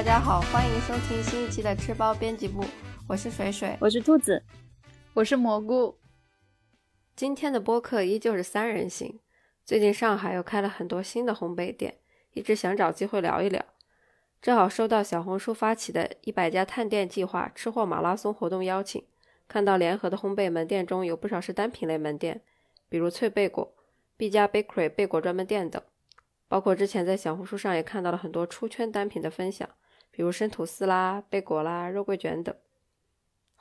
大家好，欢迎收听新一期的吃包编辑部，我是水水，我是兔子，我是蘑菇。今天的播客依旧是三人行。最近上海又开了很多新的烘焙店，一直想找机会聊一聊。正好收到小红书发起的一百家探店计划吃货马拉松活动邀请，看到联合的烘焙门店中有不少是单品类门店，比如脆贝果、毕加 Bakery 贝果专门店等。包括之前在小红书上也看到了很多出圈单品的分享，比如生吐司啦、贝果啦、肉桂卷等。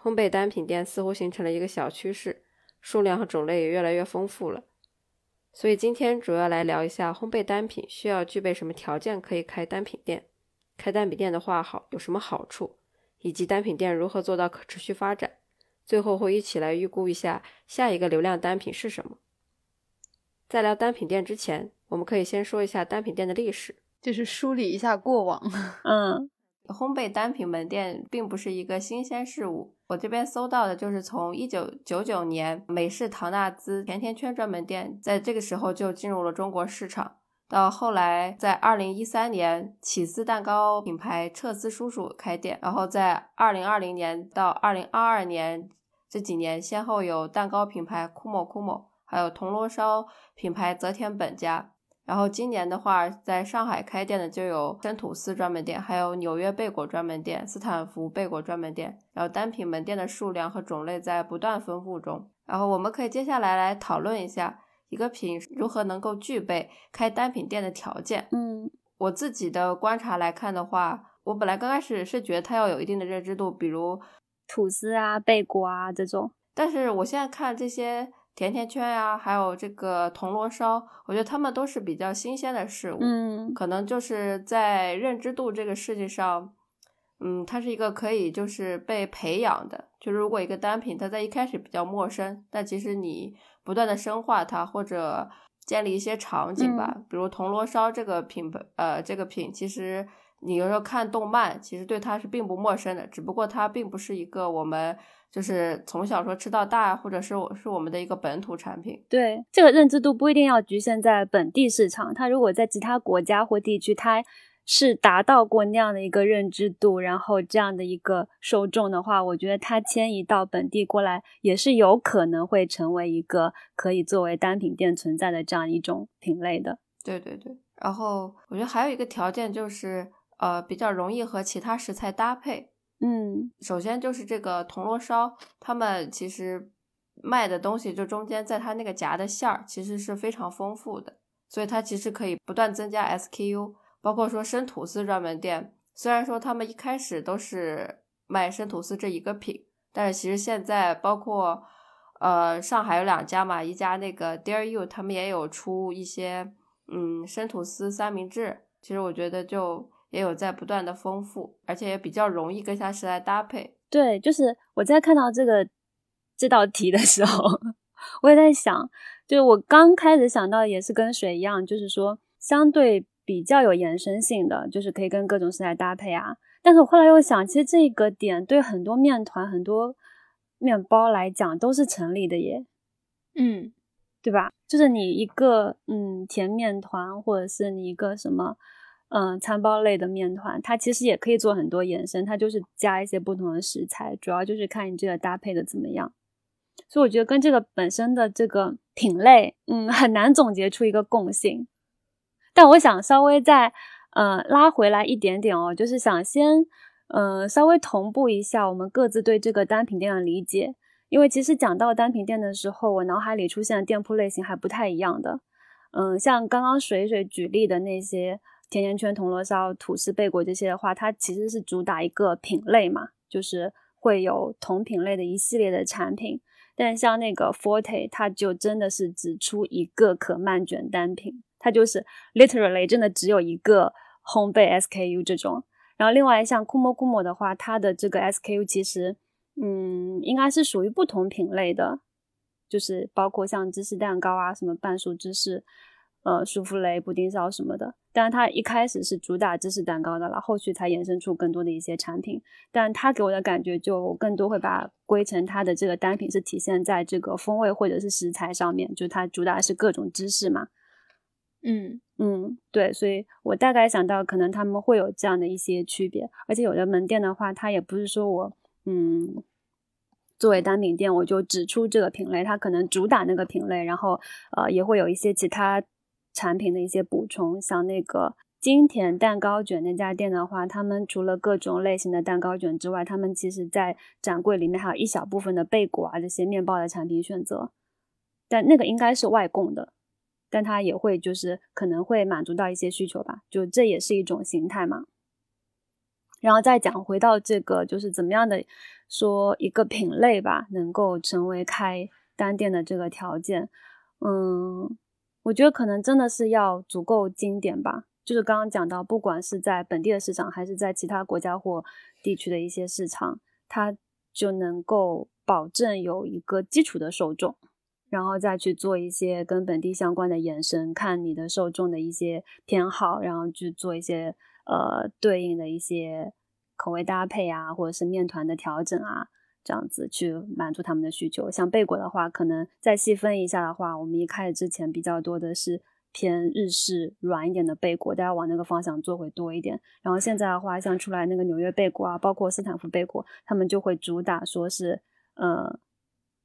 烘焙单品店似乎形成了一个小趋势，数量和种类也越来越丰富了。所以今天主要来聊一下烘焙单品需要具备什么条件可以开单品店，开单品店的话好有什么好处，以及单品店如何做到可持续发展。最后会一起来预估一下下一个流量单品是什么。在聊单品店之前。我们可以先说一下单品店的历史，就是梳理一下过往。嗯，烘焙单品门店并不是一个新鲜事物。我这边搜到的就是从一九九九年美式唐纳兹甜甜圈专门店，在这个时候就进入了中国市场。到后来，在二零一三年，起司蛋糕品牌彻斯叔叔开店，然后在二零二零年到二零二二年这几年，先后有蛋糕品牌 Kumo Kumo，还有铜锣烧品牌泽田本家。然后今年的话，在上海开店的就有真吐司专门店，还有纽约贝果专门店、斯坦福贝果专门店。然后单品门店的数量和种类在不断丰富中。然后我们可以接下来来讨论一下一个品如何能够具备开单品店的条件。嗯，我自己的观察来看的话，我本来刚开始是觉得它要有一定的认知度，比如吐司啊、贝果啊这种。但是我现在看这些。甜甜圈呀，还有这个铜锣烧，我觉得他们都是比较新鲜的事物，嗯，可能就是在认知度这个事情上，嗯，它是一个可以就是被培养的。就是如果一个单品它在一开始比较陌生，但其实你不断的深化它或者建立一些场景吧，比如铜锣烧这个品牌，呃，这个品其实你有时候看动漫，其实对它是并不陌生的，只不过它并不是一个我们。就是从小说吃到大，或者是我是我们的一个本土产品。对这个认知度不一定要局限在本地市场，它如果在其他国家或地区，它是达到过那样的一个认知度，然后这样的一个受众的话，我觉得它迁移到本地过来，也是有可能会成为一个可以作为单品店存在的这样一种品类的。对对对，然后我觉得还有一个条件就是，呃，比较容易和其他食材搭配。嗯，首先就是这个铜锣烧，他们其实卖的东西就中间在它那个夹的馅儿其实是非常丰富的，所以它其实可以不断增加 SKU。包括说生吐司专门店，虽然说他们一开始都是卖生吐司这一个品，但是其实现在包括呃上海有两家嘛，一家那个 Dare You，他们也有出一些嗯生吐司三明治。其实我觉得就。也有在不断的丰富，而且也比较容易跟下时代搭配。对，就是我在看到这个这道题的时候，我也在想，就是我刚开始想到也是跟水一样，就是说相对比较有延伸性的，就是可以跟各种食材搭配啊。但是我后来又想，其实这个点对很多面团、很多面包来讲都是成立的耶。嗯，对吧？就是你一个嗯甜面团，或者是你一个什么。嗯，餐包类的面团，它其实也可以做很多延伸，它就是加一些不同的食材，主要就是看你这个搭配的怎么样。所以我觉得跟这个本身的这个品类，嗯，很难总结出一个共性。但我想稍微再呃拉回来一点点哦，就是想先嗯稍微同步一下我们各自对这个单品店的理解，因为其实讲到单品店的时候，我脑海里出现的店铺类型还不太一样的。嗯，像刚刚水水举例的那些。甜甜圈、铜锣烧、吐司、贝果这些的话，它其实是主打一个品类嘛，就是会有同品类的一系列的产品。但像那个 Forte，它就真的是只出一个可慢卷单品，它就是 literally 真的只有一个烘焙 SKU 这种。然后另外像 Kumo Kumo 的话，它的这个 SKU 其实，嗯，应该是属于不同品类的，就是包括像芝士蛋糕啊，什么半熟芝士。呃，舒芙蕾、布丁烧什么的，但是它一开始是主打芝士蛋糕的了，后续才衍生出更多的一些产品。但它给我的感觉就更多会把归成它的这个单品是体现在这个风味或者是食材上面，就它主打是各种芝士嘛。嗯嗯，对，所以我大概想到可能他们会有这样的一些区别，而且有的门店的话，它也不是说我嗯。作为单品店，我就只出这个品类，它可能主打那个品类，然后呃也会有一些其他产品的一些补充，像那个金田蛋糕卷那家店的话，他们除了各种类型的蛋糕卷之外，他们其实在展柜里面还有一小部分的贝果啊这些面包的产品选择，但那个应该是外供的，但它也会就是可能会满足到一些需求吧，就这也是一种形态嘛。然后再讲回到这个就是怎么样的。说一个品类吧，能够成为开单店的这个条件，嗯，我觉得可能真的是要足够经典吧。就是刚刚讲到，不管是在本地的市场，还是在其他国家或地区的一些市场，它就能够保证有一个基础的受众，然后再去做一些跟本地相关的延伸，看你的受众的一些偏好，然后去做一些呃对应的一些。口味搭配啊，或者是面团的调整啊，这样子去满足他们的需求。像贝果的话，可能再细分一下的话，我们一开始之前比较多的是偏日式软一点的贝果，大家往那个方向做会多一点。然后现在的话，像出来那个纽约贝果啊，包括斯坦福贝果，他们就会主打说是，呃，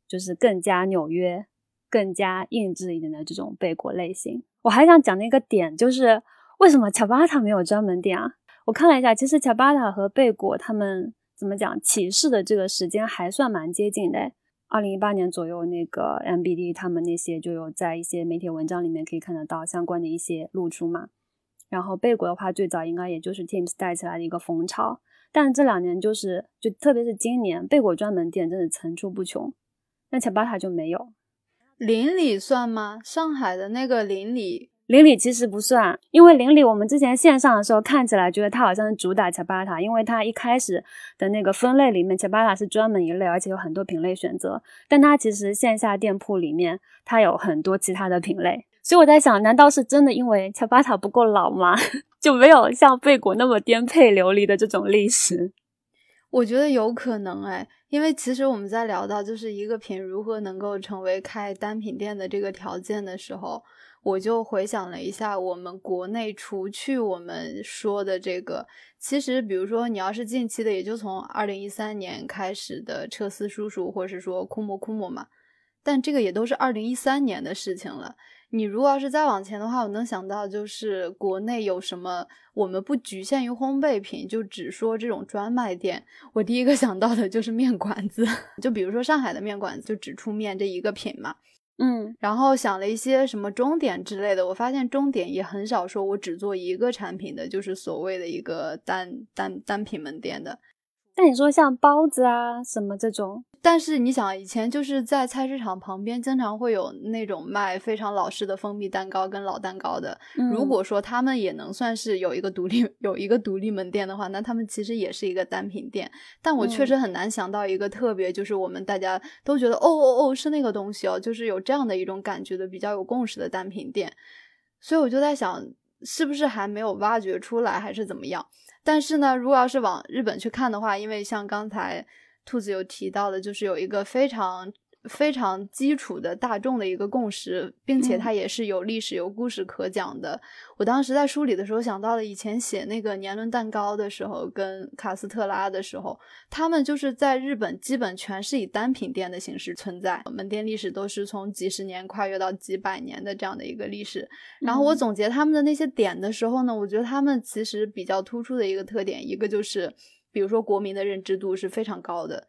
就是更加纽约、更加硬质一点的这种贝果类型。我还想讲的一个点就是，为什么乔巴塔没有专门店啊？我看了一下，其实乔巴塔和贝果他们怎么讲起势的这个时间还算蛮接近的。二零一八年左右，那个 MBD 他们那些就有在一些媒体文章里面可以看得到相关的一些露出嘛。然后贝果的话，最早应该也就是 Teams 带起来的一个风潮，但这两年就是就特别是今年，贝果专门店真的层出不穷，那乔巴塔就没有。邻里算吗？上海的那个邻里。邻里其实不算，因为邻里我们之前线上的时候看起来觉得它好像是主打恰巴塔，因为它一开始的那个分类里面恰巴塔是专门一类，而且有很多品类选择。但它其实线下店铺里面它有很多其他的品类，所以我在想，难道是真的因为恰巴塔不够老吗？就没有像贝果那么颠沛流离的这种历史？我觉得有可能哎，因为其实我们在聊到就是一个品如何能够成为开单品店的这个条件的时候。我就回想了一下，我们国内除去我们说的这个，其实比如说你要是近期的，也就从二零一三年开始的彻斯叔叔，或者是说库莫库莫嘛，但这个也都是二零一三年的事情了。你如果要是再往前的话，我能想到就是国内有什么，我们不局限于烘焙品，就只说这种专卖店，我第一个想到的就是面馆子，就比如说上海的面馆子，就只出面这一个品嘛。嗯，然后想了一些什么终点之类的，我发现终点也很少说我只做一个产品的，就是所谓的一个单单单品门店的。那你说像包子啊什么这种？但是你想，以前就是在菜市场旁边，经常会有那种卖非常老式的蜂蜜蛋糕跟老蛋糕的。如果说他们也能算是有一个独立 有一个独立门店的话，那他们其实也是一个单品店。但我确实很难想到一个特别，就是我们大家都觉得哦哦哦是那个东西哦，就是有这样的一种感觉的比较有共识的单品店。所以我就在想，是不是还没有挖掘出来，还是怎么样？但是呢，如果要是往日本去看的话，因为像刚才。兔子有提到的，就是有一个非常非常基础的大众的一个共识，并且它也是有历史、有故事可讲的。我当时在梳理的时候想到了以前写那个年轮蛋糕的时候，跟卡斯特拉的时候，他们就是在日本基本全是以单品店的形式存在，门店历史都是从几十年跨越到几百年的这样的一个历史。然后我总结他们的那些点的时候呢，我觉得他们其实比较突出的一个特点，一个就是。比如说，国民的认知度是非常高的。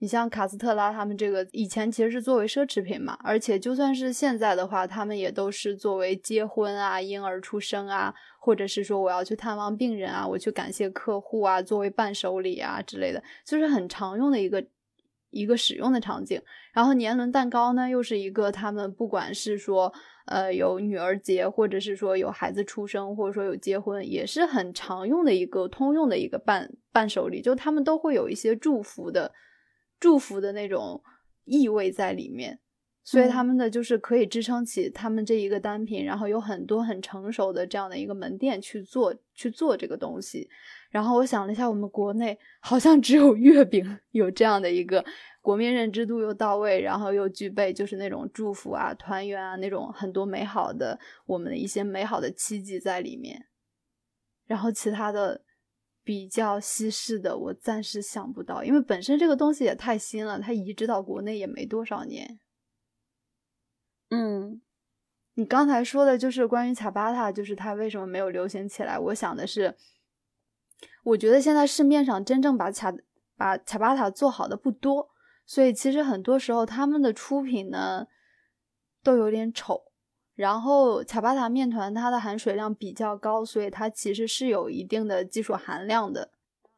你像卡斯特拉他们这个，以前其实是作为奢侈品嘛，而且就算是现在的话，他们也都是作为结婚啊、婴儿出生啊，或者是说我要去探望病人啊，我去感谢客户啊，作为伴手礼啊之类的，就是很常用的一个。一个使用的场景，然后年轮蛋糕呢，又是一个他们不管是说，呃，有女儿节，或者是说有孩子出生，或者说有结婚，也是很常用的一个通用的一个伴伴手礼，就他们都会有一些祝福的祝福的那种意味在里面，所以他们的就是可以支撑起他们这一个单品，然后有很多很成熟的这样的一个门店去做去做这个东西。然后我想了一下，我们国内好像只有月饼 有这样的一个。国民认知度又到位，然后又具备就是那种祝福啊、团圆啊那种很多美好的我们的一些美好的期冀在里面。然后其他的比较稀释的，我暂时想不到，因为本身这个东西也太新了，它移植到国内也没多少年。嗯，你刚才说的就是关于卡巴塔，就是它为什么没有流行起来？我想的是，我觉得现在市面上真正把卡把卡巴塔做好的不多，所以其实很多时候他们的出品呢都有点丑。然后卡巴塔面团它的含水量比较高，所以它其实是有一定的技术含量的。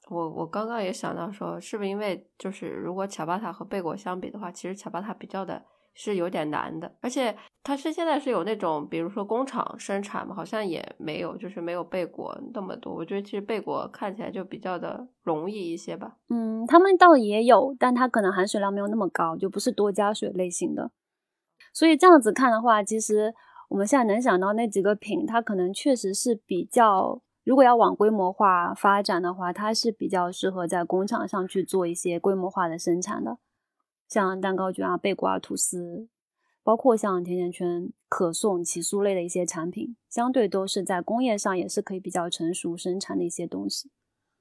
我我刚刚也想到说，是不是因为就是如果卡巴塔和贝果相比的话，其实卡巴塔比较的。是有点难的，而且它是现在是有那种，比如说工厂生产嘛，好像也没有，就是没有贝果那么多。我觉得其实贝果看起来就比较的容易一些吧。嗯，他们倒也有，但它可能含水量没有那么高，就不是多加水类型的。所以这样子看的话，其实我们现在能想到那几个品，它可能确实是比较，如果要往规模化发展的话，它是比较适合在工厂上去做一些规模化的生产的。像蛋糕卷啊、贝果啊、吐司，包括像甜甜圈、可颂、起酥类的一些产品，相对都是在工业上也是可以比较成熟生产的一些东西。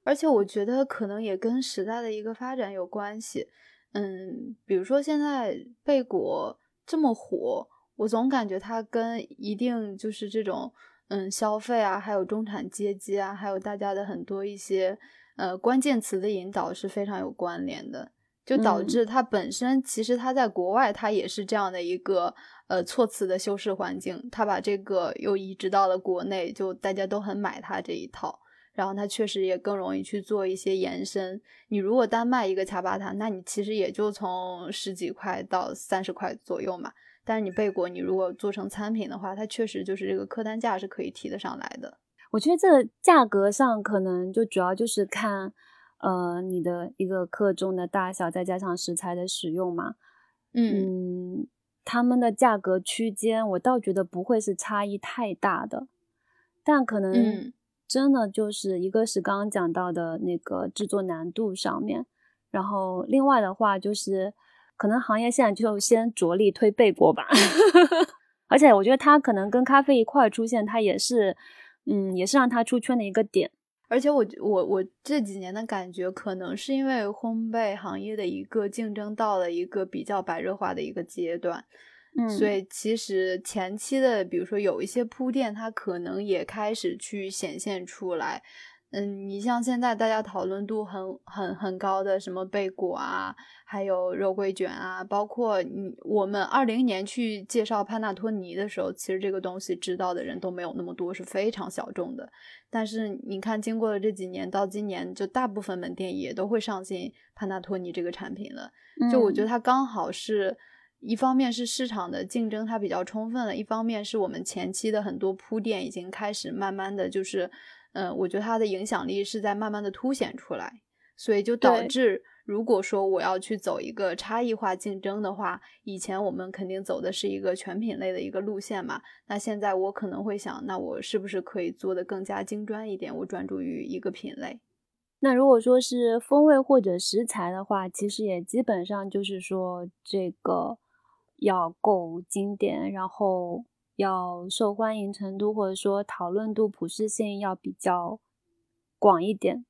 而且我觉得可能也跟时代的一个发展有关系。嗯，比如说现在贝果这么火，我总感觉它跟一定就是这种嗯消费啊，还有中产阶级啊，还有大家的很多一些呃关键词的引导是非常有关联的。就导致它本身其实它在国外它也是这样的一个呃措辞的修饰环境，它把这个又移植到了国内，就大家都很买它这一套，然后它确实也更容易去做一些延伸。你如果单卖一个恰巴塔，那你其实也就从十几块到三十块左右嘛。但是你贝果，你如果做成餐品的话，它确实就是这个客单价是可以提得上来的。我觉得这个价格上可能就主要就是看。呃，你的一个克重的大小，再加上食材的使用嘛，嗯，他们的价格区间，我倒觉得不会是差异太大的，但可能真的就是一个是刚刚讲到的那个制作难度上面，然后另外的话就是可能行业现在就先着力推贝果吧，而且我觉得它可能跟咖啡一块出现，它也是，嗯，也是让它出圈的一个点。而且我我我这几年的感觉，可能是因为烘焙行业的一个竞争到了一个比较白热化的一个阶段，嗯，所以其实前期的，比如说有一些铺垫，它可能也开始去显现出来。嗯，你像现在大家讨论度很很很高的什么贝果啊，还有肉桂卷啊，包括你我们二零年去介绍潘纳托尼的时候，其实这个东西知道的人都没有那么多，是非常小众的。但是你看，经过了这几年，到今年就大部分门店也都会上新潘纳托尼这个产品了。就我觉得它刚好是一方面是市场的竞争它比较充分了，一方面是我们前期的很多铺垫已经开始慢慢的就是。嗯，我觉得它的影响力是在慢慢的凸显出来，所以就导致，如果说我要去走一个差异化竞争的话，以前我们肯定走的是一个全品类的一个路线嘛，那现在我可能会想，那我是不是可以做的更加精专一点，我专注于一个品类？那如果说是风味或者食材的话，其实也基本上就是说这个要够经典，然后。要受欢迎程度或者说讨论度、普适性要比较广一点。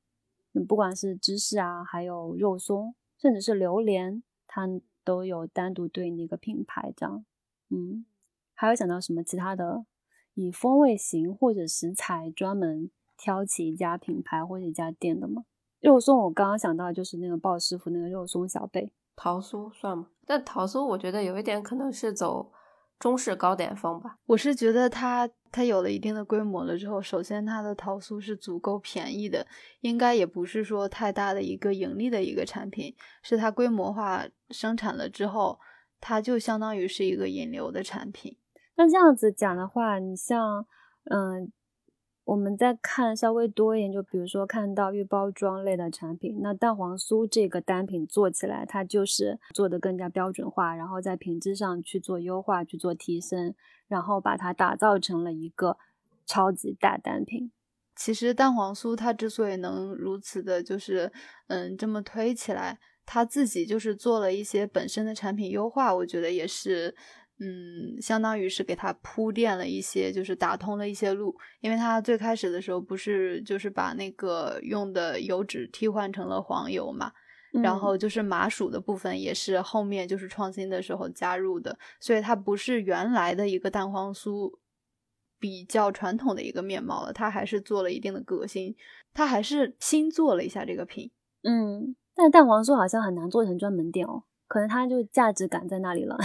不管是芝士啊，还有肉松，甚至是榴莲，它都有单独对应的一个品牌。这样，嗯，还有想到什么其他的以风味型或者食材专门挑起一家品牌或者一家店的吗？肉松，我刚刚想到就是那个鲍师傅那个肉松小贝，桃酥算吗？但桃酥我觉得有一点可能是走。中式糕点风吧，我是觉得它它有了一定的规模了之后，首先它的桃酥是足够便宜的，应该也不是说太大的一个盈利的一个产品，是它规模化生产了之后，它就相当于是一个引流的产品。那这样子讲的话，你像嗯。我们再看稍微多一点，就比如说看到预包装类的产品，那蛋黄酥这个单品做起来，它就是做的更加标准化，然后在品质上去做优化、去做提升，然后把它打造成了一个超级大单品。其实蛋黄酥它之所以能如此的，就是嗯这么推起来。它自己就是做了一些本身的产品优化，我觉得也是，嗯，相当于是给他铺垫了一些，就是打通了一些路。因为他最开始的时候不是就是把那个用的油脂替换成了黄油嘛，然后就是麻薯的部分也是后面就是创新的时候加入的，所以它不是原来的一个蛋黄酥比较传统的一个面貌了，它还是做了一定的革新，它还是新做了一下这个品，嗯。但蛋黄酥好像很难做成专门店哦，可能它就价值感在那里了，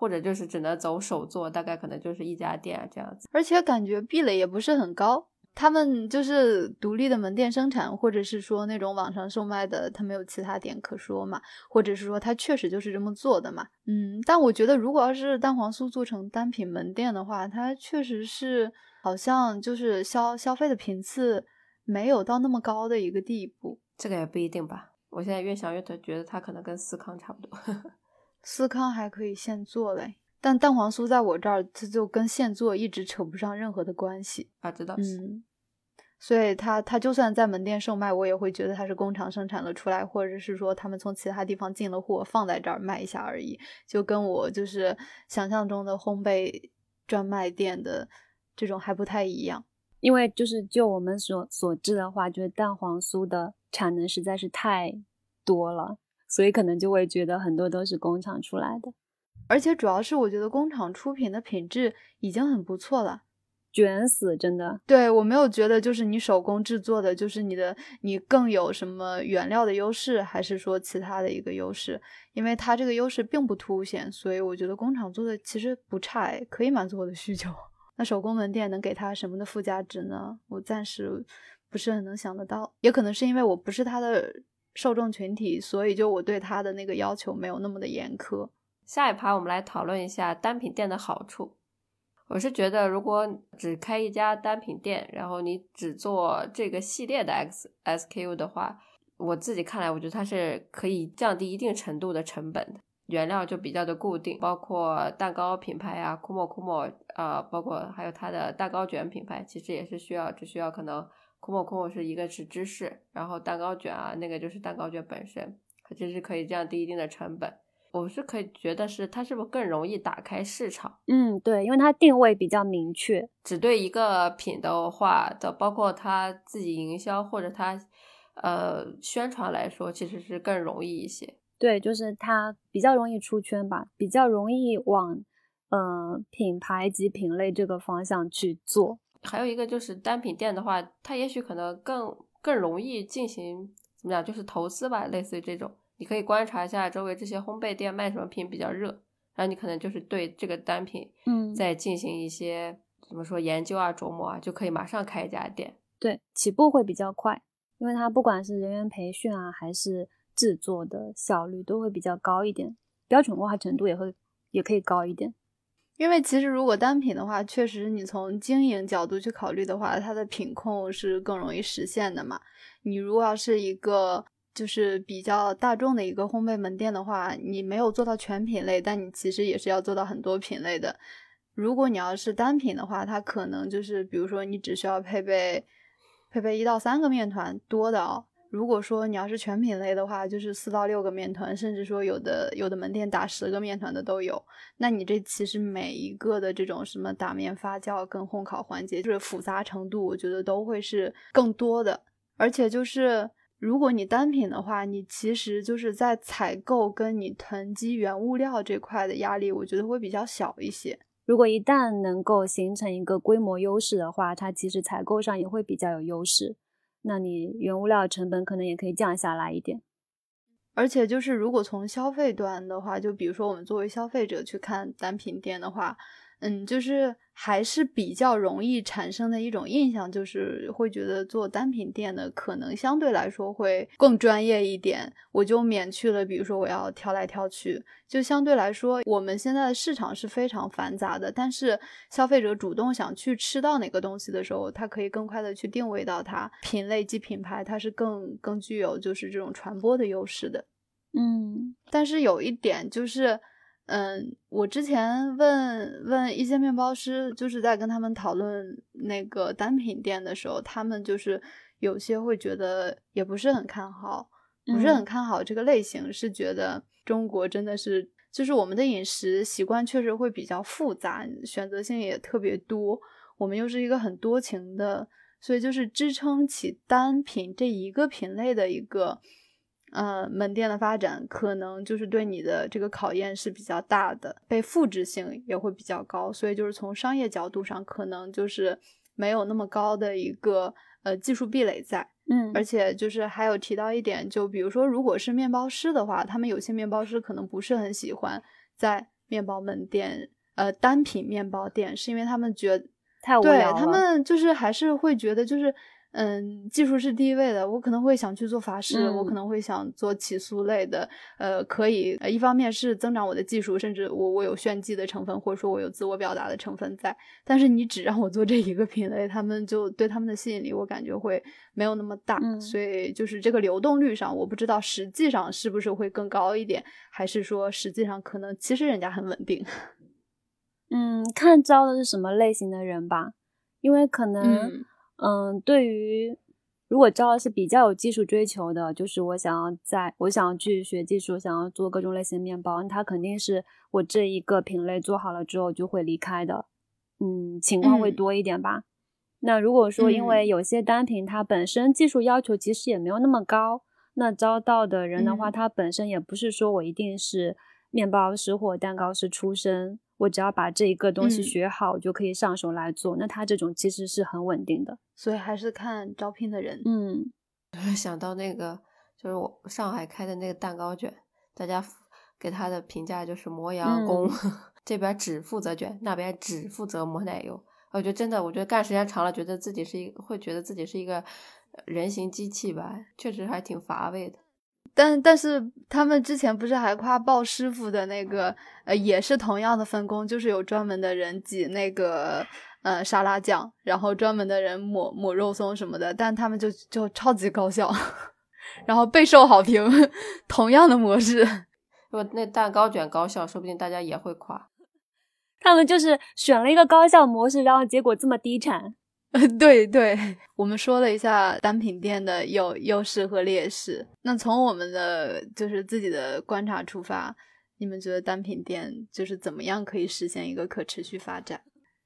或者就是只能走手做，大概可能就是一家店这样子。而且感觉壁垒也不是很高，他们就是独立的门店生产，或者是说那种网上售卖的，他没有其他点可说嘛，或者是说他确实就是这么做的嘛。嗯，但我觉得如果要是蛋黄酥做成单品门店的话，它确实是好像就是消消费的频次没有到那么高的一个地步。这个也不一定吧，我现在越想越觉得它可能跟思康差不多。思康还可以现做嘞，但蛋黄酥在我这儿，它就跟现做一直扯不上任何的关系啊，知道嗯，所以它它就算在门店售卖，我也会觉得它是工厂生产了出来，或者是说他们从其他地方进了货放在这儿卖一下而已，就跟我就是想象中的烘焙专卖店的这种还不太一样。因为就是就我们所所知的话，就是蛋黄酥的。产能实在是太多了，所以可能就会觉得很多都是工厂出来的，而且主要是我觉得工厂出品的品质已经很不错了，卷死真的。对我没有觉得就是你手工制作的，就是你的你更有什么原料的优势，还是说其他的一个优势？因为它这个优势并不凸显，所以我觉得工厂做的其实不差，可以满足我的需求。那手工门店能给它什么的附加值呢？我暂时。不是很能想得到，也可能是因为我不是他的受众群体，所以就我对他的那个要求没有那么的严苛。下一趴我们来讨论一下单品店的好处。我是觉得，如果只开一家单品店，然后你只做这个系列的 X SKU 的话，我自己看来，我觉得它是可以降低一定程度的成本的。原料就比较的固定，包括蛋糕品牌啊，Kumo Kumo，呃，包括还有它的蛋糕卷品牌，其实也是需要，只需要可能。库莫库莫是一个是芝士，然后蛋糕卷啊，那个就是蛋糕卷本身，它其实可以降低一定的成本。我是可以觉得是它是不是更容易打开市场？嗯，对，因为它定位比较明确，只对一个品的话的，包括它自己营销或者它呃宣传来说，其实是更容易一些。对，就是它比较容易出圈吧，比较容易往呃品牌及品类这个方向去做。还有一个就是单品店的话，它也许可能更更容易进行怎么讲，就是投资吧，类似于这种，你可以观察一下周围这些烘焙店卖什么品比较热，然后你可能就是对这个单品，嗯，再进行一些怎么说研究啊、琢磨啊，就可以马上开一家店。对，起步会比较快，因为它不管是人员培训啊，还是制作的效率都会比较高一点，标准化程度也会也可以高一点。因为其实如果单品的话，确实你从经营角度去考虑的话，它的品控是更容易实现的嘛。你如果要是一个就是比较大众的一个烘焙门店的话，你没有做到全品类，但你其实也是要做到很多品类的。如果你要是单品的话，它可能就是比如说你只需要配备配备一到三个面团多的哦。如果说你要是全品类的话，就是四到六个面团，甚至说有的有的门店打十个面团的都有。那你这其实每一个的这种什么打面、发酵跟烘烤环节，就是复杂程度，我觉得都会是更多的。而且就是如果你单品的话，你其实就是在采购跟你囤积原物料这块的压力，我觉得会比较小一些。如果一旦能够形成一个规模优势的话，它其实采购上也会比较有优势。那你原物料成本可能也可以降下来一点，而且就是如果从消费端的话，就比如说我们作为消费者去看单品店的话。嗯，就是还是比较容易产生的一种印象，就是会觉得做单品店的可能相对来说会更专业一点，我就免去了，比如说我要挑来挑去，就相对来说，我们现在的市场是非常繁杂的，但是消费者主动想去吃到哪个东西的时候，他可以更快的去定位到它品类及品牌，它是更更具有就是这种传播的优势的。嗯，但是有一点就是。嗯，我之前问问一些面包师，就是在跟他们讨论那个单品店的时候，他们就是有些会觉得也不是很看好，不是很看好这个类型，是觉得中国真的是就是我们的饮食习惯确实会比较复杂，选择性也特别多，我们又是一个很多情的，所以就是支撑起单品这一个品类的一个。呃，门店的发展可能就是对你的这个考验是比较大的，被复制性也会比较高，所以就是从商业角度上，可能就是没有那么高的一个呃技术壁垒在。嗯，而且就是还有提到一点，就比如说，如果是面包师的话，他们有些面包师可能不是很喜欢在面包门店，呃，单品面包店，是因为他们觉得太无聊了，他们就是还是会觉得就是。嗯，技术是第一位的。我可能会想去做法式，我可能会想做起诉类的。呃，可以，一方面是增长我的技术，甚至我我有炫技的成分，或者说我有自我表达的成分在。但是你只让我做这一个品类，他们就对他们的吸引力，我感觉会没有那么大。所以就是这个流动率上，我不知道实际上是不是会更高一点，还是说实际上可能其实人家很稳定。嗯，看招的是什么类型的人吧，因为可能。嗯，对于如果招的是比较有技术追求的，就是我想要在我想要去学技术，想要做各种类型的面包，他肯定是我这一个品类做好了之后就会离开的。嗯，情况会多一点吧。那如果说因为有些单品它本身技术要求其实也没有那么高，那招到的人的话，他本身也不是说我一定是面包师或蛋糕师出身。我只要把这一个东西学好，就可以上手来做。那他这种其实是很稳定的，所以还是看招聘的人。嗯，想到那个就是我上海开的那个蛋糕卷，大家给他的评价就是磨洋工，这边只负责卷，那边只负责抹奶油。我觉得真的，我觉得干时间长了，觉得自己是一会觉得自己是一个人形机器吧，确实还挺乏味的。但但是他们之前不是还夸鲍师傅的那个呃也是同样的分工，就是有专门的人挤那个呃沙拉酱，然后专门的人抹抹肉松什么的，但他们就就超级高效，然后备受好评。同样的模式，如果那蛋糕卷高效，说不定大家也会夸。他们就是选了一个高效模式，然后结果这么低产。呃 对对，我们说了一下单品店的优优势和劣势。那从我们的就是自己的观察出发，你们觉得单品店就是怎么样可以实现一个可持续发展？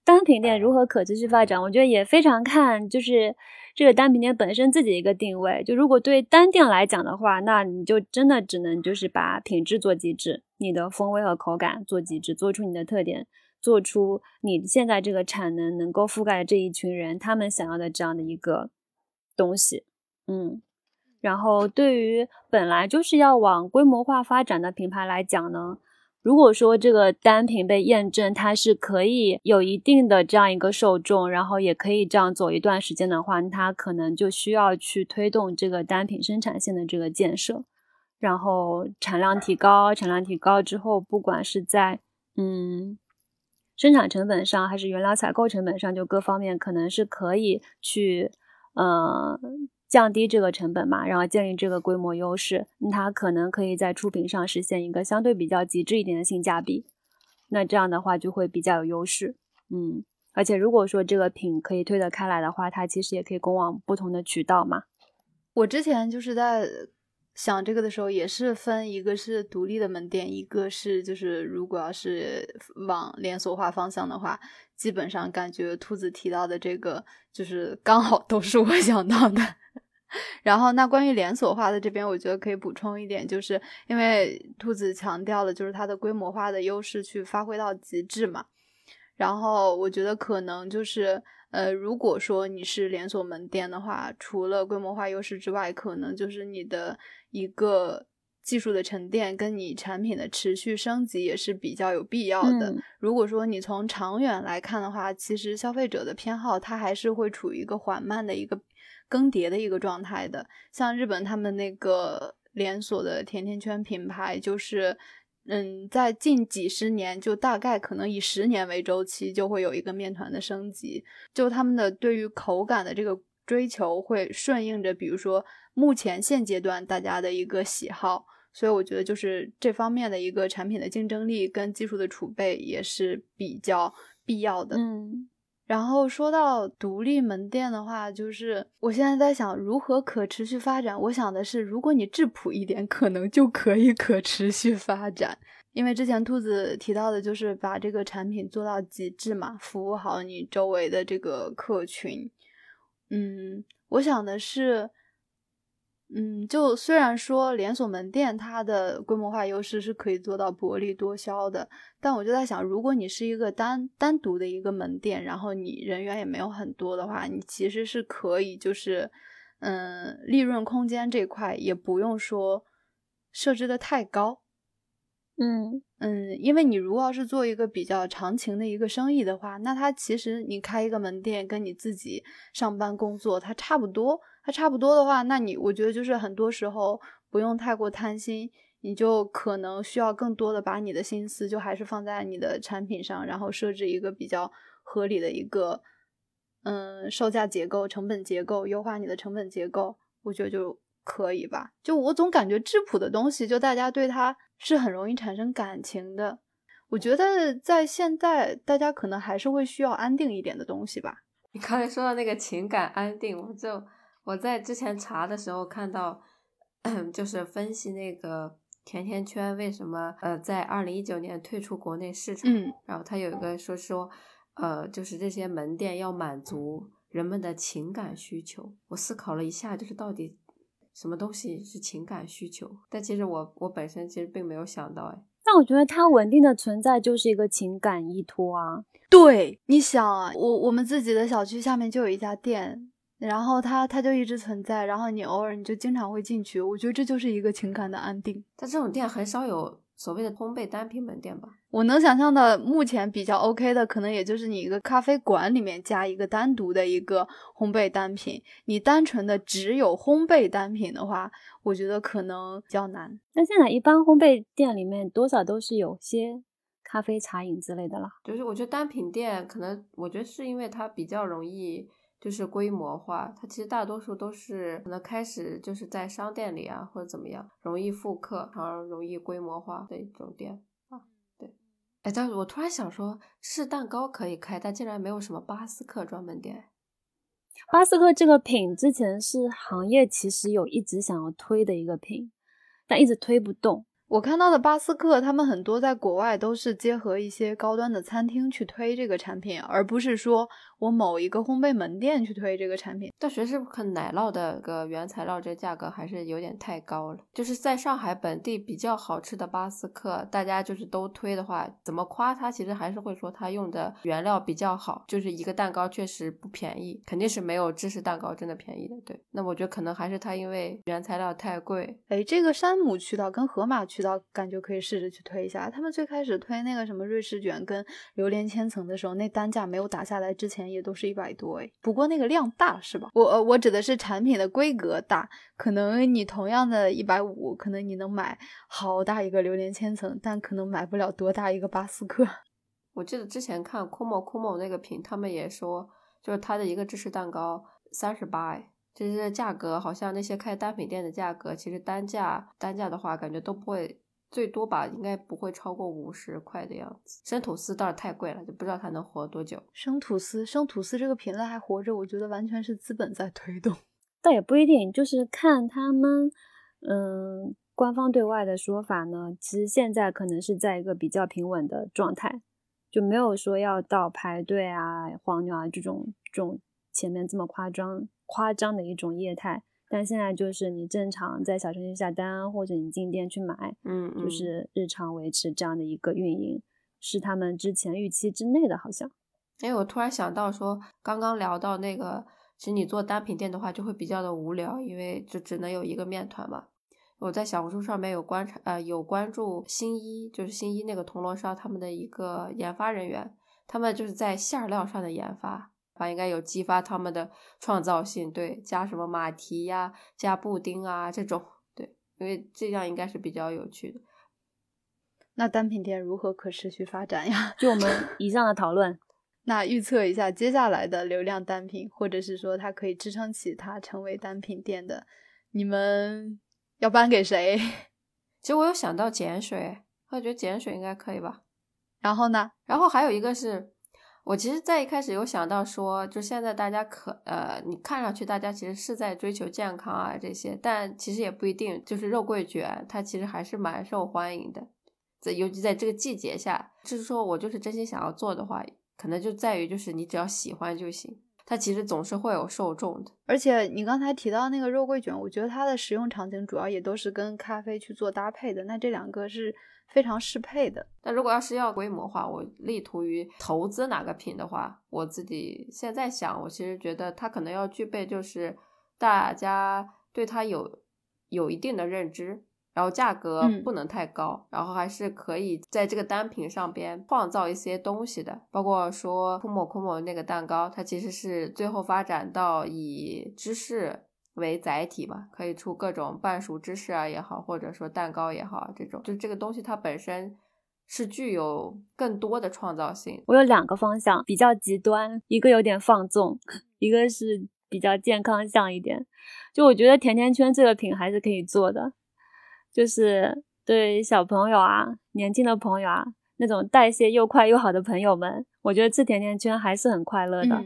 单品店如何可持续发展？我觉得也非常看就是这个单品店本身自己一个定位。就如果对单店来讲的话，那你就真的只能就是把品质做极致，你的风味和口感做极致，做出你的特点。做出你现在这个产能能够覆盖这一群人他们想要的这样的一个东西，嗯，然后对于本来就是要往规模化发展的品牌来讲呢，如果说这个单品被验证它是可以有一定的这样一个受众，然后也可以这样走一段时间的话，它可能就需要去推动这个单品生产线的这个建设，然后产量提高，产量提高之后，不管是在嗯。生产成本上还是原料采购成本上，就各方面可能是可以去，呃，降低这个成本嘛，然后建立这个规模优势，那它可能可以在出品上实现一个相对比较极致一点的性价比，那这样的话就会比较有优势，嗯，而且如果说这个品可以推得开来的话，它其实也可以供往不同的渠道嘛。我之前就是在。想这个的时候也是分，一个是独立的门店，一个是就是如果要是往连锁化方向的话，基本上感觉兔子提到的这个就是刚好都是我 想到的。然后那关于连锁化的这边，我觉得可以补充一点，就是因为兔子强调的就是它的规模化的优势去发挥到极致嘛。然后我觉得可能就是。呃，如果说你是连锁门店的话，除了规模化优势之外，可能就是你的一个技术的沉淀，跟你产品的持续升级也是比较有必要的。如果说你从长远来看的话，其实消费者的偏好它还是会处于一个缓慢的一个更迭的一个状态的。像日本他们那个连锁的甜甜圈品牌，就是。嗯，在近几十年，就大概可能以十年为周期，就会有一个面团的升级。就他们的对于口感的这个追求，会顺应着，比如说目前现阶段大家的一个喜好。所以我觉得，就是这方面的一个产品的竞争力跟技术的储备也是比较必要的。嗯，然后说到独立门店的话，就是我现在在想如何可持续发展。我想的是，如果你质朴一点，可能就可以可持续发展。因为之前兔子提到的就是把这个产品做到极致嘛，服务好你周围的这个客群。嗯，我想的是。嗯，就虽然说连锁门店它的规模化优势是可以做到薄利多销的，但我就在想，如果你是一个单单独的一个门店，然后你人员也没有很多的话，你其实是可以就是，嗯，利润空间这块也不用说设置的太高。嗯嗯，因为你如果要是做一个比较长情的一个生意的话，那它其实你开一个门店跟你自己上班工作它差不多。它差不多的话，那你我觉得就是很多时候不用太过贪心，你就可能需要更多的把你的心思就还是放在你的产品上，然后设置一个比较合理的一个嗯售价结构、成本结构，优化你的成本结构，我觉得就可以吧。就我总感觉质朴的东西，就大家对它是很容易产生感情的。我觉得在现在，大家可能还是会需要安定一点的东西吧。你刚才说到那个情感安定，我就。我在之前查的时候看到，就是分析那个甜甜圈为什么呃在二零一九年退出国内市场，然后他有一个说说，呃，就是这些门店要满足人们的情感需求。我思考了一下，就是到底什么东西是情感需求？但其实我我本身其实并没有想到，哎，那我觉得它稳定的存在就是一个情感依托啊。对，你想啊，我我们自己的小区下面就有一家店。然后它它就一直存在，然后你偶尔你就经常会进去，我觉得这就是一个情感的安定。但这种店很少有所谓的烘焙单品门店吧？我能想象的目前比较 OK 的，可能也就是你一个咖啡馆里面加一个单独的一个烘焙单品。你单纯的只有烘焙单品的话，我觉得可能比较难。那现在一般烘焙店里面多少都是有些咖啡、茶饮之类的啦。就是我觉得单品店可能，我觉得是因为它比较容易。就是规模化，它其实大多数都是可能开始就是在商店里啊，或者怎么样，容易复刻，然后容易规模化的一种店啊。对，哎，但是我突然想说，是蛋糕可以开，但竟然没有什么巴斯克专门店。巴斯克这个品之前是行业其实有一直想要推的一个品，但一直推不动。我看到的巴斯克，他们很多在国外都是结合一些高端的餐厅去推这个产品，而不是说我某一个烘焙门店去推这个产品。但其实可能奶酪的个原材料这价格还是有点太高了。就是在上海本地比较好吃的巴斯克，大家就是都推的话，怎么夸它，其实还是会说它用的原料比较好。就是一个蛋糕确实不便宜，肯定是没有芝士蛋糕真的便宜的。对，那我觉得可能还是它因为原材料太贵。哎，这个山姆渠道跟盒马渠道。感觉可以试着去推一下。他们最开始推那个什么瑞士卷跟榴莲千层的时候，那单价没有打下来之前也都是一百多哎。不过那个量大是吧？我我指的是产品的规格大，可能你同样的一百五，可能你能买好大一个榴莲千层，但可能买不了多大一个巴斯克。我记得之前看 Kumo Kumo 那个品，他们也说，就是它的一个芝士蛋糕三十八哎。其实价格好像那些开单品店的价格，其实单价单价的话，感觉都不会。最多吧，应该不会超过五十块的样子。生吐司倒是太贵了，就不知道它能活多久。生吐司，生吐司这个品类还活着，我觉得完全是资本在推动。倒也不一定，就是看他们，嗯，官方对外的说法呢，其实现在可能是在一个比较平稳的状态，就没有说要到排队啊、黄牛啊这种这种前面这么夸张夸张的一种业态。但现在就是你正常在小程序下单，或者你进店去买，嗯，就是日常维持这样的一个运营，是他们之前预期之内的，好像。哎，我突然想到说，刚刚聊到那个，其实你做单品店的话就会比较的无聊，因为就只能有一个面团嘛。我在小红书上面有观察，呃，有关注新一，就是新一那个铜锣烧他们的一个研发人员，他们就是在馅料上的研发。反应该有激发他们的创造性，对，加什么马蹄呀，加布丁啊这种，对，因为这样应该是比较有趣的。那单品店如何可持续发展呀？就我们以上的讨论，那预测一下接下来的流量单品，或者是说它可以支撑起它成为单品店的，你们要颁给谁？其实我有想到碱水，我觉得碱水应该可以吧。然后呢？然后还有一个是。我其实，在一开始有想到说，就现在大家可呃，你看上去大家其实是在追求健康啊这些，但其实也不一定。就是肉桂卷，它其实还是蛮受欢迎的，在尤其在这个季节下，就是说我就是真心想要做的话，可能就在于就是你只要喜欢就行。它其实总是会有受众的。而且你刚才提到那个肉桂卷，我觉得它的使用场景主要也都是跟咖啡去做搭配的，那这两个是。非常适配的。但如果要是要规模化，我力图于投资哪个品的话，我自己现在想，我其实觉得它可能要具备，就是大家对它有有一定的认知，然后价格不能太高，然后还是可以在这个单品上边创造一些东西的。包括说 Kumo Kumo 那个蛋糕，它其实是最后发展到以芝士。为载体吧，可以出各种半熟芝士啊也好，或者说蛋糕也好，这种就这个东西它本身是具有更多的创造性。我有两个方向比较极端，一个有点放纵，一个是比较健康向一点。就我觉得甜甜圈这个品还是可以做的，就是对小朋友啊、年轻的朋友啊，那种代谢又快又好的朋友们，我觉得吃甜甜圈还是很快乐的。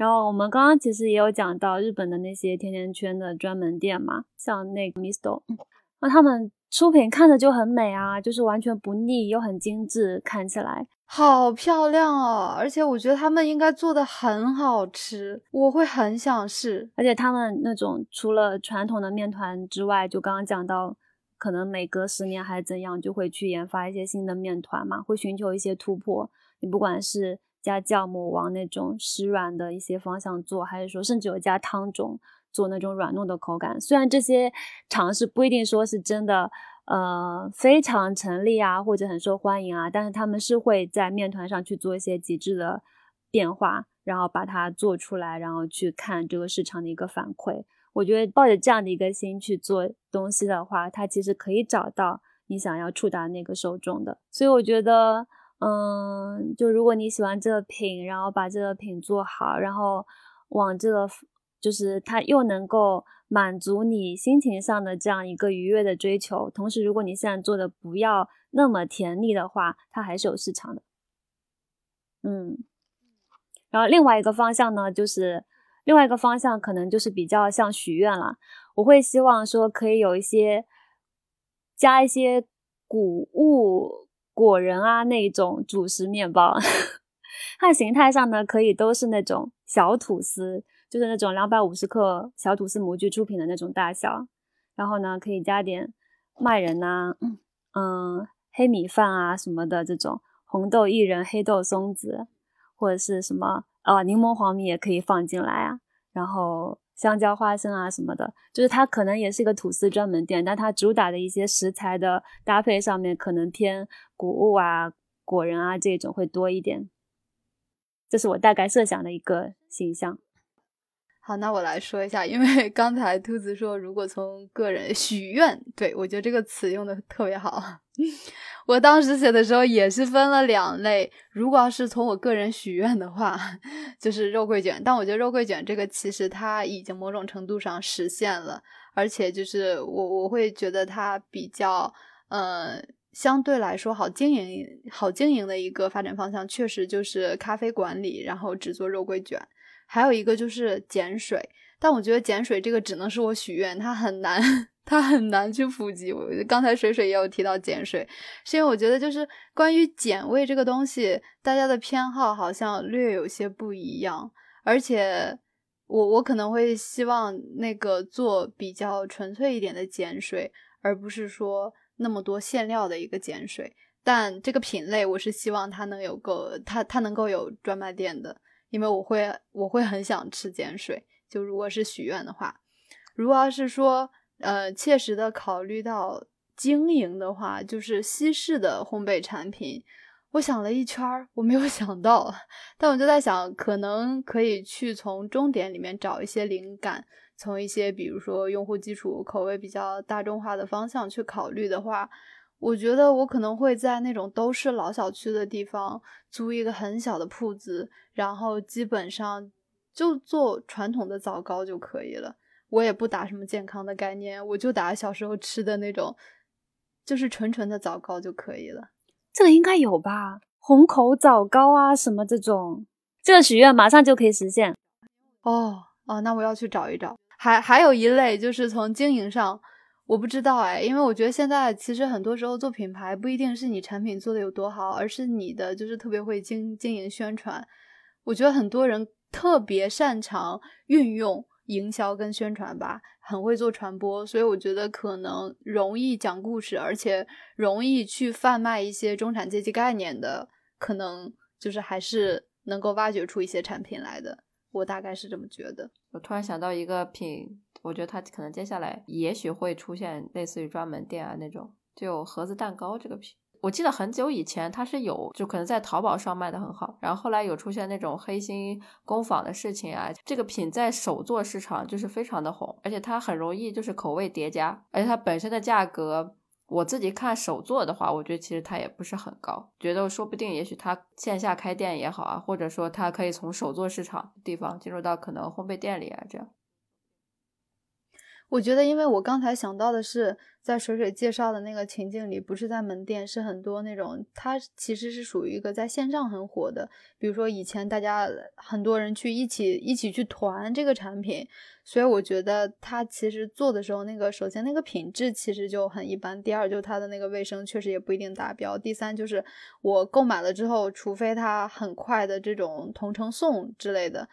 然后我们刚刚其实也有讲到日本的那些甜甜圈的专门店嘛，像那个 Misto，那他们出品看着就很美啊，就是完全不腻又很精致，看起来好漂亮哦。而且我觉得他们应该做的很好吃，我会很想试。而且他们那种除了传统的面团之外，就刚刚讲到，可能每隔十年还是怎样，就会去研发一些新的面团嘛，会寻求一些突破。你不管是加酵母往那种湿软的一些方向做，还是说甚至有加汤种做那种软糯的口感。虽然这些尝试不一定说是真的，呃，非常成立啊，或者很受欢迎啊，但是他们是会在面团上去做一些极致的变化，然后把它做出来，然后去看这个市场的一个反馈。我觉得抱着这样的一个心去做东西的话，它其实可以找到你想要触达那个受众的。所以我觉得。嗯，就如果你喜欢这个品，然后把这个品做好，然后往这个就是它又能够满足你心情上的这样一个愉悦的追求，同时如果你现在做的不要那么甜腻的话，它还是有市场的。嗯，然后另外一个方向呢，就是另外一个方向可能就是比较像许愿了，我会希望说可以有一些加一些谷物。果仁啊，那种主食面包，它形态上呢，可以都是那种小吐司，就是那种两百五十克小吐司模具出品的那种大小。然后呢，可以加点麦仁呐，嗯，黑米饭啊什么的这种红豆薏仁、黑豆松子，或者是什么呃，柠檬黄米也可以放进来啊。然后。香蕉、花生啊什么的，就是它可能也是一个吐司专门店，但它主打的一些食材的搭配上面可能偏谷物啊、果仁啊这种会多一点。这是我大概设想的一个形象。好，那我来说一下，因为 刚才兔子说，如果从个人许愿，对我觉得这个词用的特别好。我当时写的时候也是分了两类，如果要是从我个人许愿的话，就是肉桂卷。但我觉得肉桂卷这个其实它已经某种程度上实现了，而且就是我我会觉得它比较，呃，相对来说好经营、好经营的一个发展方向，确实就是咖啡馆里，然后只做肉桂卷。还有一个就是碱水，但我觉得碱水这个只能是我许愿，它很难，它很难去普及。我刚才水水也有提到碱水，是因为我觉得就是关于碱味这个东西，大家的偏好好像略有些不一样。而且我我可能会希望那个做比较纯粹一点的碱水，而不是说那么多馅料的一个碱水。但这个品类我是希望它能有够，它它能够有专卖店的。因为我会，我会很想吃碱水。就如果是许愿的话，如果要是说，呃，切实的考虑到经营的话，就是西式的烘焙产品。我想了一圈儿，我没有 想到，但我就在想，可能可以去从终点里面找一些灵感，从一些比如说用户基础、口味比较大众化的方向去考虑的话。我觉得我可能会在那种都是老小区的地方租一个很小的铺子，然后基本上就做传统的枣糕就可以了。我也不打什么健康的概念，我就打小时候吃的那种，就是纯纯的枣糕就可以了。这个应该有吧？虹口枣糕啊什么这种，这个许愿马上就可以实现。哦哦，那我要去找一找。还还有一类就是从经营上。我不知道哎，因为我觉得现在其实很多时候做品牌不一定是你产品做的有多好，而是你的就是特别会经经营宣传。我觉得很多人特别擅长运用营销跟宣传吧，很会做传播，所以我觉得可能容易讲故事，而且容易去贩卖一些中产阶级概念的，可能就是还是能够挖掘出一些产品来的。我大概是这么觉得。我突然想到一个品。我觉得它可能接下来也许会出现类似于专门店啊那种，就盒子蛋糕这个品。我记得很久以前它是有，就可能在淘宝上卖的很好，然后后来有出现那种黑心工坊的事情啊。这个品在手作市场就是非常的红，而且它很容易就是口味叠加，而且它本身的价格，我自己看手作的话，我觉得其实它也不是很高，觉得说不定也许它线下开店也好啊，或者说它可以从手作市场地方进入到可能烘焙店里啊这样。我觉得，因为我刚才想到的是，在水水介绍的那个情境里，不是在门店，是很多那种，它其实是属于一个在线上很火的。比如说以前大家很多人去一起一起去团这个产品，所以我觉得它其实做的时候，那个首先那个品质其实就很一般，第二就是它的那个卫生确实也不一定达标，第三就是我购买了之后，除非它很快的这种同城送之类的。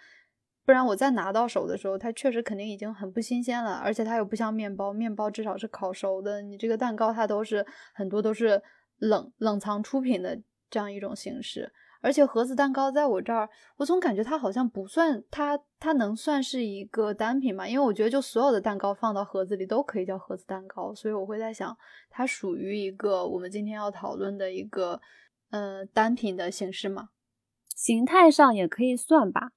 不然我再拿到手的时候，它确实肯定已经很不新鲜了，而且它又不像面包，面包至少是烤熟的，你这个蛋糕它都是很多都是冷冷藏出品的这样一种形式。而且盒子蛋糕在我这儿，我总感觉它好像不算，它它能算是一个单品嘛？因为我觉得就所有的蛋糕放到盒子里都可以叫盒子蛋糕，所以我会在想，它属于一个我们今天要讨论的一个呃单品的形式吗？形态上也可以算吧。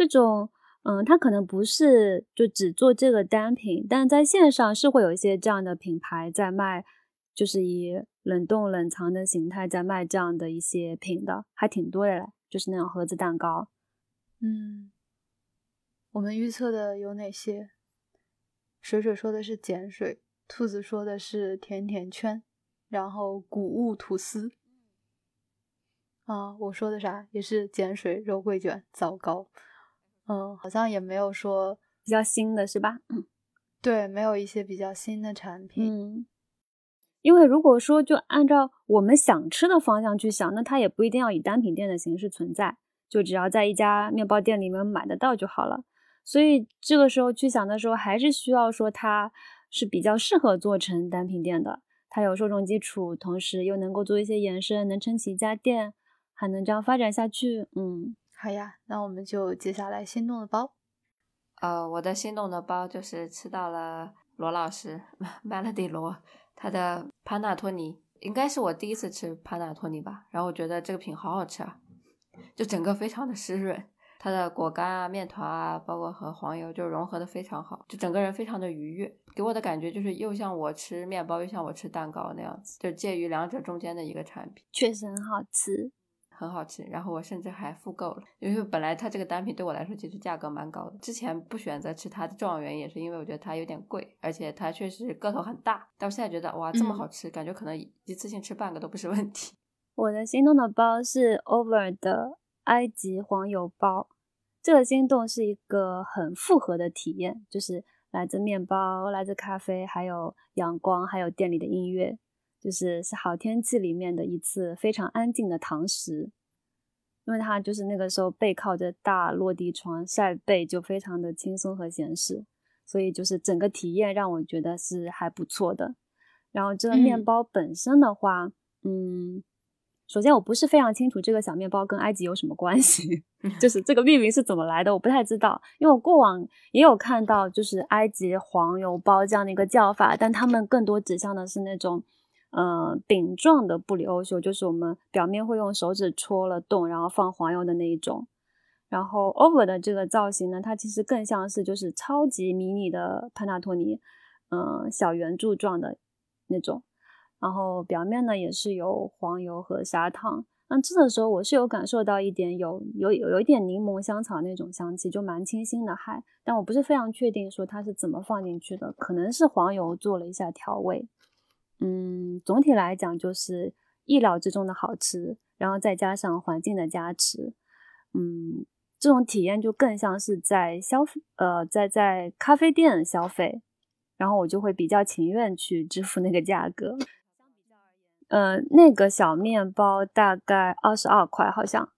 这种，嗯，它可能不是就只做这个单品，但在线上是会有一些这样的品牌在卖，就是以冷冻冷藏的形态在卖这样的一些品的，还挺多的嘞，就是那种盒子蛋糕。嗯，我们预测的有哪些？水水说的是碱水，兔子说的是甜甜圈，然后谷物吐司。啊，我说的啥？也是碱水肉桂卷，糟糕。嗯，好像也没有说比较新的是吧？对，没有一些比较新的产品。嗯，因为如果说就按照我们想吃的方向去想，那它也不一定要以单品店的形式存在，就只要在一家面包店里面买得到就好了。所以这个时候去想的时候，还是需要说它是比较适合做成单品店的，它有受众基础，同时又能够做一些延伸，能撑起一家店，还能这样发展下去。嗯。好呀，那我们就接下来心动的包。呃，我的心动的包就是吃到了罗老师 Melody 罗他的潘纳托尼，应该是我第一次吃潘纳托尼吧。然后我觉得这个品好好吃啊，就整个非常的湿润，它的果干啊、面团啊，包括和黄油就融合的非常好，就整个人非常的愉悦，给我的感觉就是又像我吃面包，又像我吃蛋糕那样子，就介于两者中间的一个产品，确实很好吃。很好吃，然后我甚至还复购了，因为本来它这个单品对我来说其实价格蛮高的。之前不选择吃它的重要原因也是因为我觉得它有点贵，而且它确实个头很大。但我现在觉得哇，这么好吃，感觉可能一次性吃半个都不是问题。我的心动的包是 Over 的埃及黄油包，这个心动是一个很复合的体验，就是来自面包、来自咖啡，还有阳光，还有店里的音乐。就是是好天气里面的一次非常安静的堂食，因为他就是那个时候背靠着大落地窗晒背，就非常的轻松和闲适，所以就是整个体验让我觉得是还不错的。然后这个面包本身的话，嗯，首先我不是非常清楚这个小面包跟埃及有什么关系，就是这个命名是怎么来的，我不太知道。因为我过往也有看到就是埃及黄油包这样的一个叫法，但他们更多指向的是那种。嗯，饼状的布里欧修就是我们表面会用手指戳了洞，然后放黄油的那一种。然后 over 的这个造型呢，它其实更像是就是超级迷你的潘纳托尼，嗯，小圆柱状的那种。然后表面呢也是有黄油和砂糖。那吃的时候我是有感受到一点有有有有一点柠檬香草那种香气，就蛮清新的，还。但我不是非常确定说它是怎么放进去的，可能是黄油做了一下调味。嗯，总体来讲就是意料之中的好吃，然后再加上环境的加持，嗯，这种体验就更像是在消费，呃，在在咖啡店消费，然后我就会比较情愿去支付那个价格。呃，那个小面包大概二十二块，好像，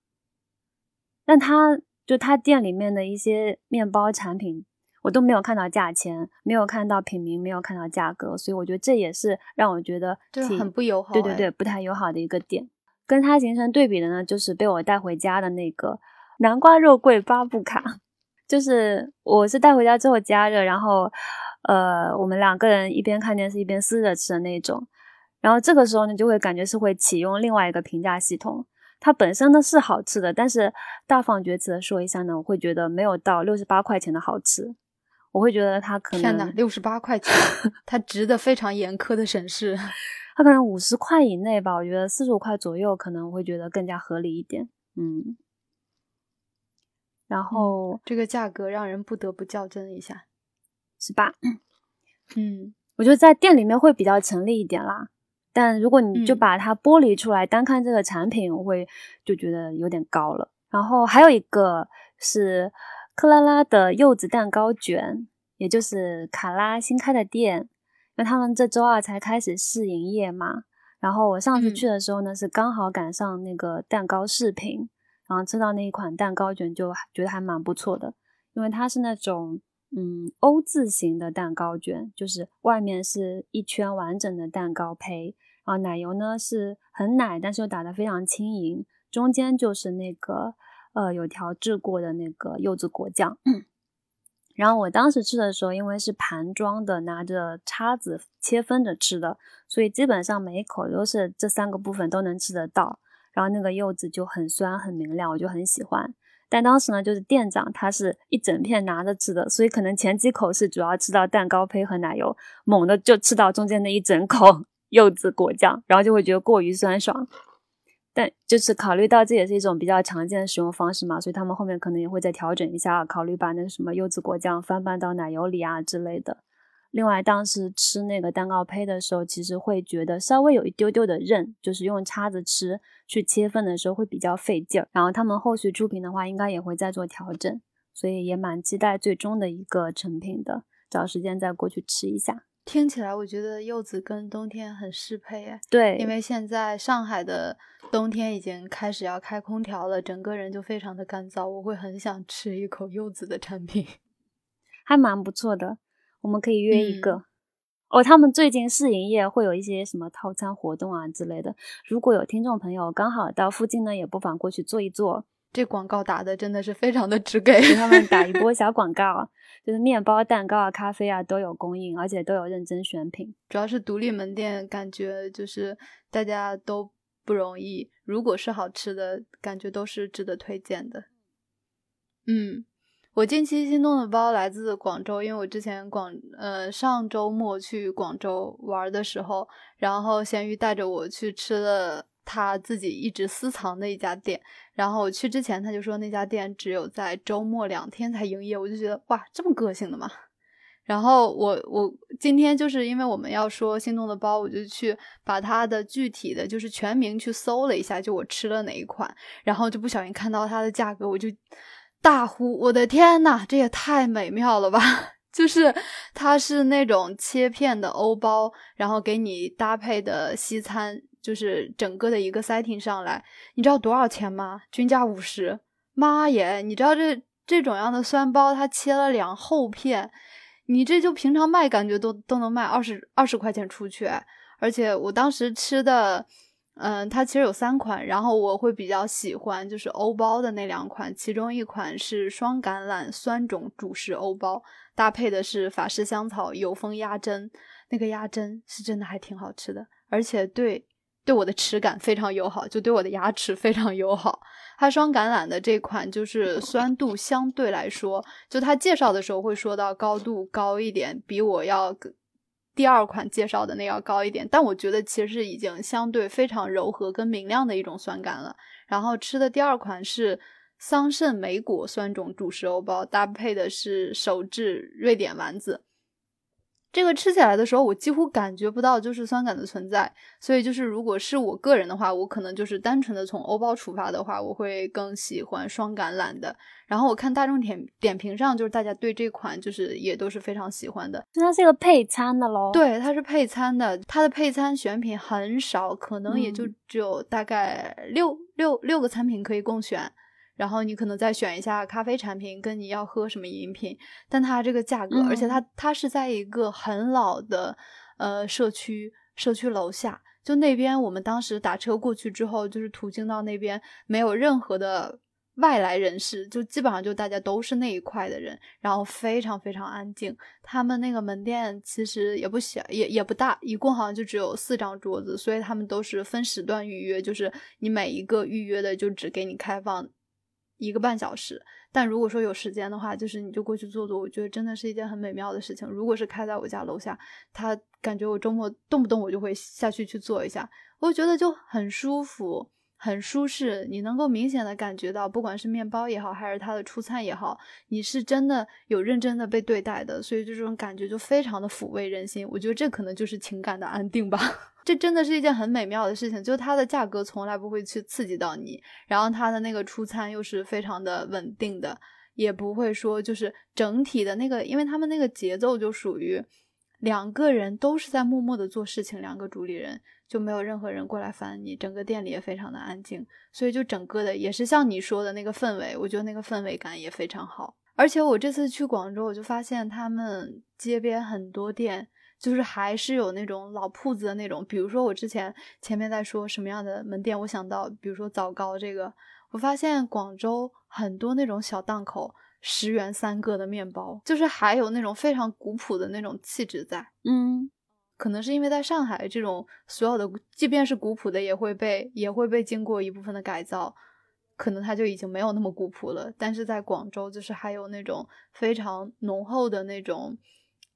但他就他店里面的一些面包产品。我都没有看到价钱，没有看到品名，没有看到价格，所以我觉得这也是让我觉得很不友好。对对对，不太友好的一个点。跟它形成对比的呢，就是被我带回家的那个南瓜肉桂巴布卡，就是我是带回家之后加热，然后呃，我们两个人一边看电视一边撕着吃的那种。然后这个时候呢，就会感觉是会启用另外一个评价系统。它本身呢是好吃的，但是大放厥词的说一下呢，我会觉得没有到六十八块钱的好吃。我会觉得他可能天哪，六十八块钱，他值得非常严苛的审视。他可能五十块以内吧，我觉得四十五块左右可能会觉得更加合理一点。嗯，然后这个价格让人不得不较真一下，是吧？嗯，我觉得在店里面会比较成立一点啦。但如果你就把它剥离出来，单看这个产品，我会就觉得有点高了。然后还有一个是。克拉拉的柚子蛋糕卷，也就是卡拉新开的店，因为他们这周二才开始试营业嘛。然后我上次去的时候呢，是刚好赶上那个蛋糕视频，然后吃到那一款蛋糕卷，就觉得还蛮不错的。因为它是那种嗯 O 字形的蛋糕卷，就是外面是一圈完整的蛋糕胚，然后奶油呢是很奶，但是又打得非常轻盈，中间就是那个。呃，有调制过的那个柚子果酱，然后我当时吃的时候，因为是盘装的，拿着叉子切分着吃的，所以基本上每一口都是这三个部分都能吃得到。然后那个柚子就很酸很明亮，我就很喜欢。但当时呢，就是店长他是一整片拿着吃的，所以可能前几口是主要吃到蛋糕胚和奶油，猛的就吃到中间那一整口 柚子果酱，然后就会觉得过于酸爽。但就是考虑到这也是一种比较常见的使用方式嘛，所以他们后面可能也会再调整一下，考虑把那个什么柚子果酱翻拌到奶油里啊之类的。另外，当时吃那个蛋糕胚的时候，其实会觉得稍微有一丢丢的韧，就是用叉子吃去切分的时候会比较费劲儿。然后他们后续出品的话，应该也会再做调整，所以也蛮期待最终的一个成品的，找时间再过去吃一下。听起来我觉得柚子跟冬天很适配哎，对，因为现在上海的冬天已经开始要开空调了，整个人就非常的干燥，我会很想吃一口柚子的产品，还蛮不错的，我们可以约一个哦。他们最近试营业会有一些什么套餐活动啊之类的，如果有听众朋友刚好到附近呢，也不妨过去坐一坐。这广告打的真的是非常的直给，给他们打一波 小广告，就是面包、蛋糕啊、咖啡啊都有供应，而且都有认真选品。主要是独立门店，感觉就是大家都不容易。如果是好吃的，感觉都是值得推荐的。嗯，我近期心动的包来自广州，因为我之前广呃上周末去广州玩的时候，然后咸鱼带着我去吃了。他自己一直私藏的一家店，然后我去之前他就说那家店只有在周末两天才营业，我就觉得哇，这么个性的嘛。然后我我今天就是因为我们要说心动的包，我就去把它的具体的就是全名去搜了一下，就我吃了哪一款，然后就不小心看到它的价格，我就大呼我的天呐，这也太美妙了吧！就是它是那种切片的欧包，然后给你搭配的西餐。就是整个的一个 setting 上来，你知道多少钱吗？均价五十，妈耶！你知道这这种样的酸包，它切了两厚片，你这就平常卖，感觉都都能卖二十二十块钱出去。而且我当时吃的，嗯，它其实有三款，然后我会比较喜欢就是欧包的那两款，其中一款是双橄榄酸种主食欧包，搭配的是法式香草油封鸭胗，那个鸭胗是真的还挺好吃的，而且对。对我的齿感非常友好，就对我的牙齿非常友好。它双橄榄的这款就是酸度相对来说，就它介绍的时候会说到高度高一点，比我要第二款介绍的那要高一点。但我觉得其实已经相对非常柔和跟明亮的一种酸感了。然后吃的第二款是桑葚莓果酸种主食欧包，搭配的是手制瑞典丸子。这个吃起来的时候，我几乎感觉不到就是酸感的存在。所以就是如果是我个人的话，我可能就是单纯的从欧包出发的话，我会更喜欢双橄榄的。然后我看大众点点评上，就是大家对这款就是也都是非常喜欢的。那它是一个配餐的喽？对，它是配餐的。它的配餐选品很少，可能也就只有大概六六六个餐品可以供选。然后你可能再选一下咖啡产品，跟你要喝什么饮品。但它这个价格，而且它它是在一个很老的呃社区社区楼下，就那边我们当时打车过去之后，就是途经到那边没有任何的外来人士，就基本上就大家都是那一块的人，然后非常非常安静。他们那个门店其实也不小，也也不大，一共好像就只有四张桌子，所以他们都是分时段预约，就是你每一个预约的就只给你开放。一个半小时，但如果说有时间的话，就是你就过去坐坐，我觉得真的是一件很美妙的事情。如果是开在我家楼下，他感觉我周末动不动我就会下去去坐一下，我觉得就很舒服。很舒适，你能够明显的感觉到，不管是面包也好，还是它的出餐也好，你是真的有认真的被对待的，所以这种感觉就非常的抚慰人心。我觉得这可能就是情感的安定吧，这真的是一件很美妙的事情。就它的价格从来不会去刺激到你，然后它的那个出餐又是非常的稳定的，也不会说就是整体的那个，因为他们那个节奏就属于两个人都是在默默的做事情，两个主理人。就没有任何人过来烦你，整个店里也非常的安静，所以就整个的也是像你说的那个氛围，我觉得那个氛围感也非常好。而且我这次去广州，我就发现他们街边很多店，就是还是有那种老铺子的那种。比如说我之前前面在说什么样的门店，我想到比如说枣糕这个，我发现广州很多那种小档口，十元三个的面包，就是还有那种非常古朴的那种气质在，嗯。可能是因为在上海，这种所有的，即便是古朴的，也会被也会被经过一部分的改造，可能它就已经没有那么古朴了。但是在广州，就是还有那种非常浓厚的那种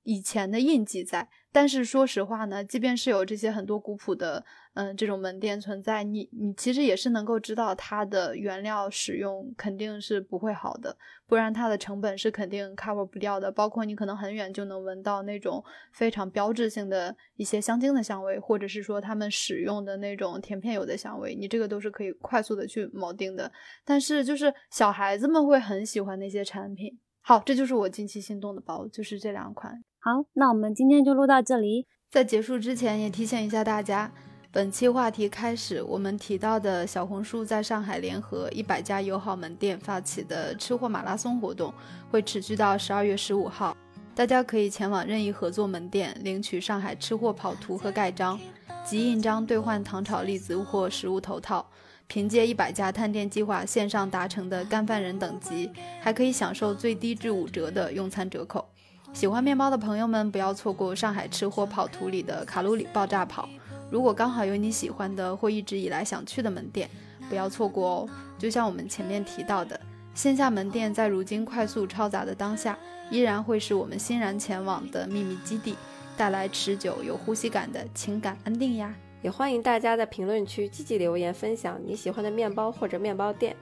以前的印记在。但是说实话呢，即便是有这些很多古朴的，嗯，这种门店存在，你你其实也是能够知道它的原料使用肯定是不会好的，不然它的成本是肯定 cover 不掉的。包括你可能很远就能闻到那种非常标志性的一些香精的香味，或者是说他们使用的那种甜片油的香味，你这个都是可以快速的去锚定的。但是就是小孩子们会很喜欢那些产品。好，这就是我近期心动的包，就是这两款。好，那我们今天就录到这里。在结束之前，也提醒一下大家，本期话题开始，我们提到的小红书在上海联合一百家友好门店发起的吃货马拉松活动，会持续到十二月十五号。大家可以前往任意合作门店领取上海吃货跑图和盖章，即印章兑换糖炒栗子或食物头套。凭借一百家探店计划线上达成的干饭人等级，还可以享受最低至五折的用餐折扣。喜欢面包的朋友们，不要错过上海吃货跑图里的卡路里爆炸跑。如果刚好有你喜欢的或一直以来想去的门店，不要错过哦。就像我们前面提到的，线下门店在如今快速超杂的当下，依然会是我们欣然前往的秘密基地，带来持久有呼吸感的情感安定呀。也欢迎大家在评论区积极留言，分享你喜欢的面包或者面包店，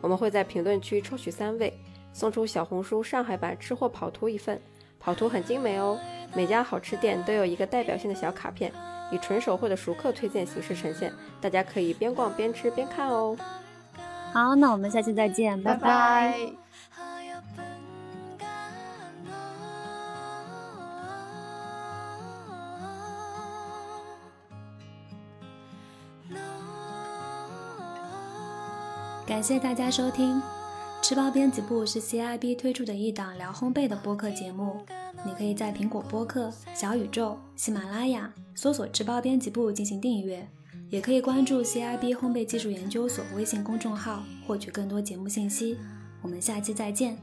我们会在评论区抽取三位，送出小红书上海版吃货跑图一份。跑图很精美哦，每家好吃店都有一个代表性的小卡片，以纯手绘的熟客推荐形式呈现，大家可以边逛边吃边看哦。好，那我们下期再见，拜拜。感谢大家收听。《吃包编辑部》是 C I B 推出的一档聊烘焙的播客节目，你可以在苹果播客、小宇宙、喜马拉雅搜索《吃包编辑部》进行订阅，也可以关注 C I B 烘焙技术研究所微信公众号获取更多节目信息。我们下期再见。